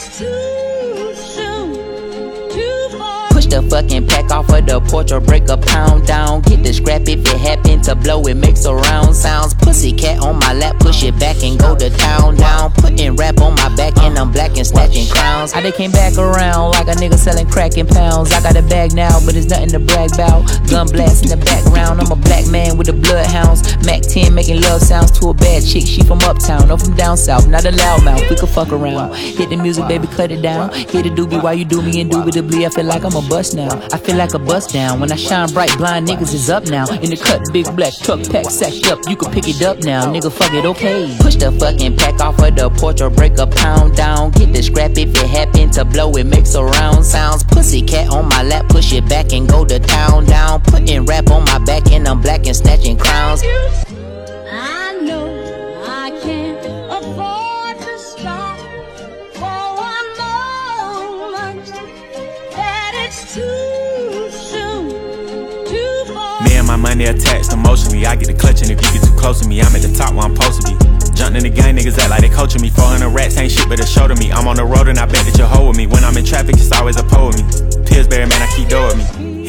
Push the fucking pack off of the porch or break a pound down. Get the scrap if it happen to blow, it makes a round sounds. Pussy cat on my lap, push it back and go to town down. Putting rap on my I'm black and snatching crowns. I they came back around like a nigga selling crack in pounds. I got a bag now, but it's nothing to brag about. Gun blast in the background, I'm a black man with the bloodhounds. Mac 10 making love sounds to a bad chick, she from uptown, no from down south, not a loudmouth. We could fuck around. Hit the music, baby, cut it down. Hit the doobie while you do me indubitably. I feel like I'm a bust now. I feel like a bust down. When I shine bright, blind niggas is up now. In the cut, big black truck pack sacked up. You can pick it up now, nigga. Fuck it, okay. Push the fucking pack off of the porch or break a pound down. Get the scrap if it happen to blow, it makes a round sounds. Pussy cat on my lap, push it back and go to town down. Putting rap on my back and I'm black and snatching crowns. I know I can't afford to stop for one moment. That it's too soon to fall. Me and my money attached emotionally. I get the and if you get too close to me. I'm at the top where I'm Jumped in the gang, niggas act like they coaching me. 400 rats ain't shit, but a show to me. I'm on the road and I bet that hold with me. When I'm in traffic, it's always a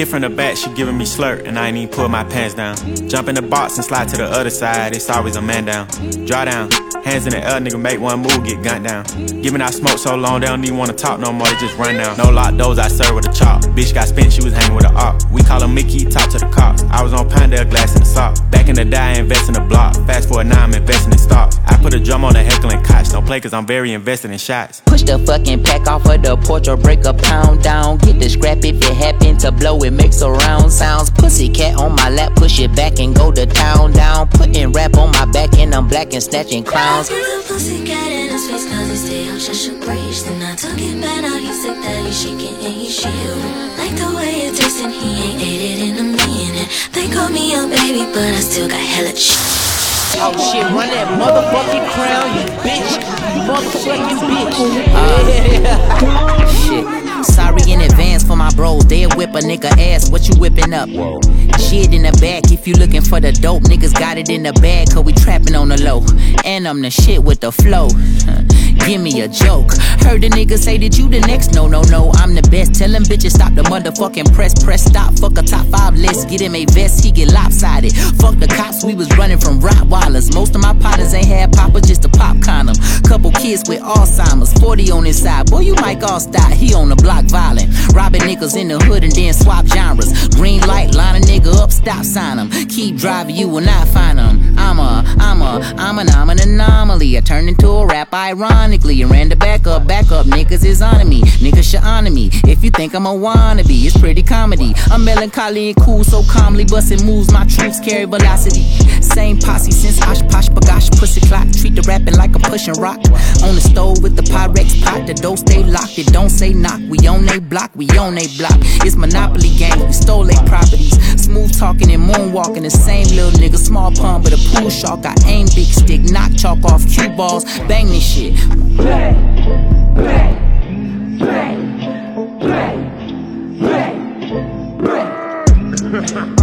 Hit from the back, she giving me slurp, and I ain't even pull my pants down. Jump in the box and slide to the other side, it's always a man down. Draw down, hands in the air, nigga, make one move, get gunned down. Giving out smoke so long, they don't even wanna talk no more, they just run down. No lock doors, I serve with a chop. Bitch got spent, she was hanging with a op. We call her Mickey, talk to the cops. I was on Pinedale, glass in the sock. Back in the day, I invest in the block. Fast forward now, I'm investing in stocks. I put a drum on the Heckler Koch. Don't play cause I'm very invested in shots. Push the fucking pack off of the porch or break a pound down. Get the scrap if it happen to blow, it makes a round sounds. Pussy cat on my lap, push it back and go to town down. Putting rap on my back and I'm black and snatching crowns. Threw the pussy cat in his face cause he stay on such a breeze. Then I took it back, now he's sick that he's shaking and he's shivering. Like the way it tastes and he ain't ate it in a minute. They call me a baby, but I still got hella shit. Oh shit, run that motherfucking crown, you bitch. You motherfucking bitch. Uh, whip a nigga ass. What you whipping up? Shit in the back. If you looking for the dope, niggas got it in the bag. Cause we trapping on the low. And I'm the shit with the flow. Give me a joke. Heard the nigga say that you the next. No, no, no. I'm the best. Tell them bitches stop the motherfucking press. Press stop. Fuck a top five list. Get him a vest. He get lopsided. Fuck the cops. We was running from Rottweilers. Most of my partners ain't had papa just a pop condom. Couple kids with Alzheimer's. 40 on his side. Boy, you Mike Alstott. He on the block violent. Robbing niggas in the hood and then swap genres. Green light, line a nigga up, stop sign him. Keep driving, you will not find him. I'm a, I'm a, I'm an, I'm an anomaly. I turned into a rap ironically and ran the back up, back up. Niggas is on me, niggas should honor me. If you think I'm a wannabe, it's pretty comedy. I'm melancholy and cool, so calmly busting moves. My troops carry velocity. Same posse since Osh Kosh B'gosh Pussy Clock. Treat the rapping like I'm pushing rock. On the stove with the Pyrex pot, the door stay locked. It don't say knock. We on they block, we on they block. It's Monopoly game, talking and moonwalking. The same little nigga, small pun, but a pool shark. I aim big stick, knock chalk off cue balls, bang this shit. Bang, bang, bang, bang, bang, bang.